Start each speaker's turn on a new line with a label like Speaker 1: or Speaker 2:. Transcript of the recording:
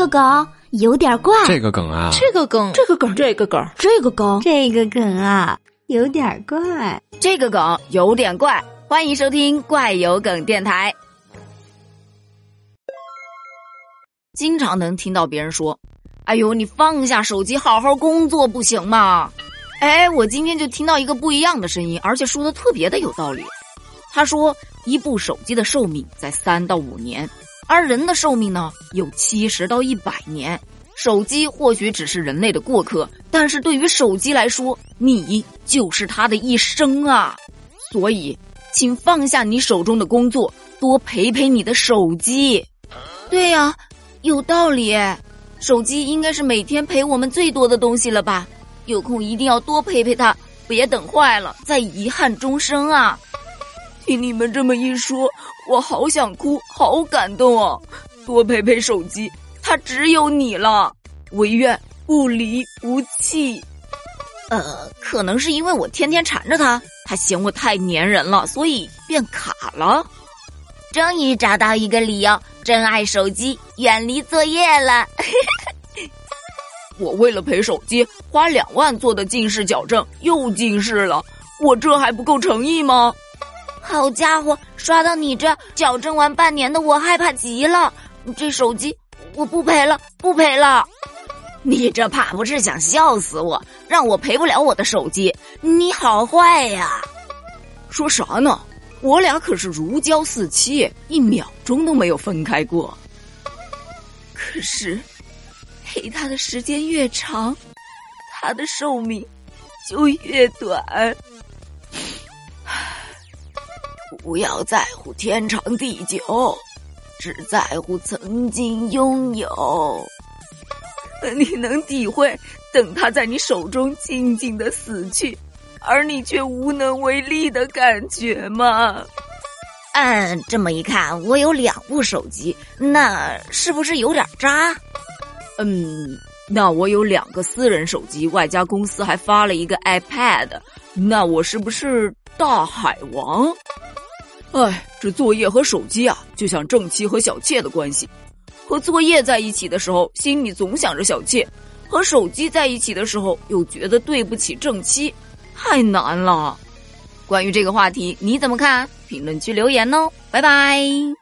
Speaker 1: 个梗有点怪，
Speaker 2: 这个梗啊，
Speaker 3: 这个梗，
Speaker 4: 这个梗，这个梗，
Speaker 1: 这个梗，
Speaker 5: 这个梗啊，有点怪，
Speaker 3: 这个梗有点怪。欢迎收听怪有梗电台。经常能听到别人说：“哎呦，你放下手机，好好工作不行吗？”哎，我今天就听到一个不一样的声音，而且说的特别的有道理。他说，一部手机的寿命在三到五年。而人的寿命呢，有七十到一百年。手机或许只是人类的过客，但是对于手机来说，你就是他的一生啊！所以，请放下你手中的工作，多陪陪你的手机。对呀，有道理。手机应该是每天陪我们最多的东西了吧？有空一定要多陪陪他，别等坏了再遗憾终生啊！听你们这么一说。我好想哭，好感动哦！多陪陪手机，它只有你了。唯愿不离不弃。呃，可能是因为我天天缠着他，他嫌我太粘人了，所以变卡了。
Speaker 1: 终于找到一个理由，珍爱手机，远离作业了。
Speaker 3: 我为了陪手机，花两万做的近视矫正，又近视了。我这还不够诚意吗？
Speaker 1: 好家伙，刷到你这矫正完半年的我害怕极了。这手机我不赔了，不赔了。
Speaker 3: 你这怕不是想笑死我，让我赔不了我的手机？你好坏呀！说啥呢？我俩可是如胶似漆，一秒钟都没有分开过。可是陪他的时间越长，他的寿命就越短。不要在乎天长地久，只在乎曾经拥有。你能体会等他在你手中静静的死去，而你却无能为力的感觉吗？
Speaker 1: 嗯，这么一看，我有两部手机，那是不是有点渣？
Speaker 3: 嗯，那我有两个私人手机，外加公司还发了一个 iPad，那我是不是大海王？哎，这作业和手机啊，就像正妻和小妾的关系。和作业在一起的时候，心里总想着小妾；和手机在一起的时候，又觉得对不起正妻，太难了。关于这个话题，你怎么看？评论区留言哦，拜拜。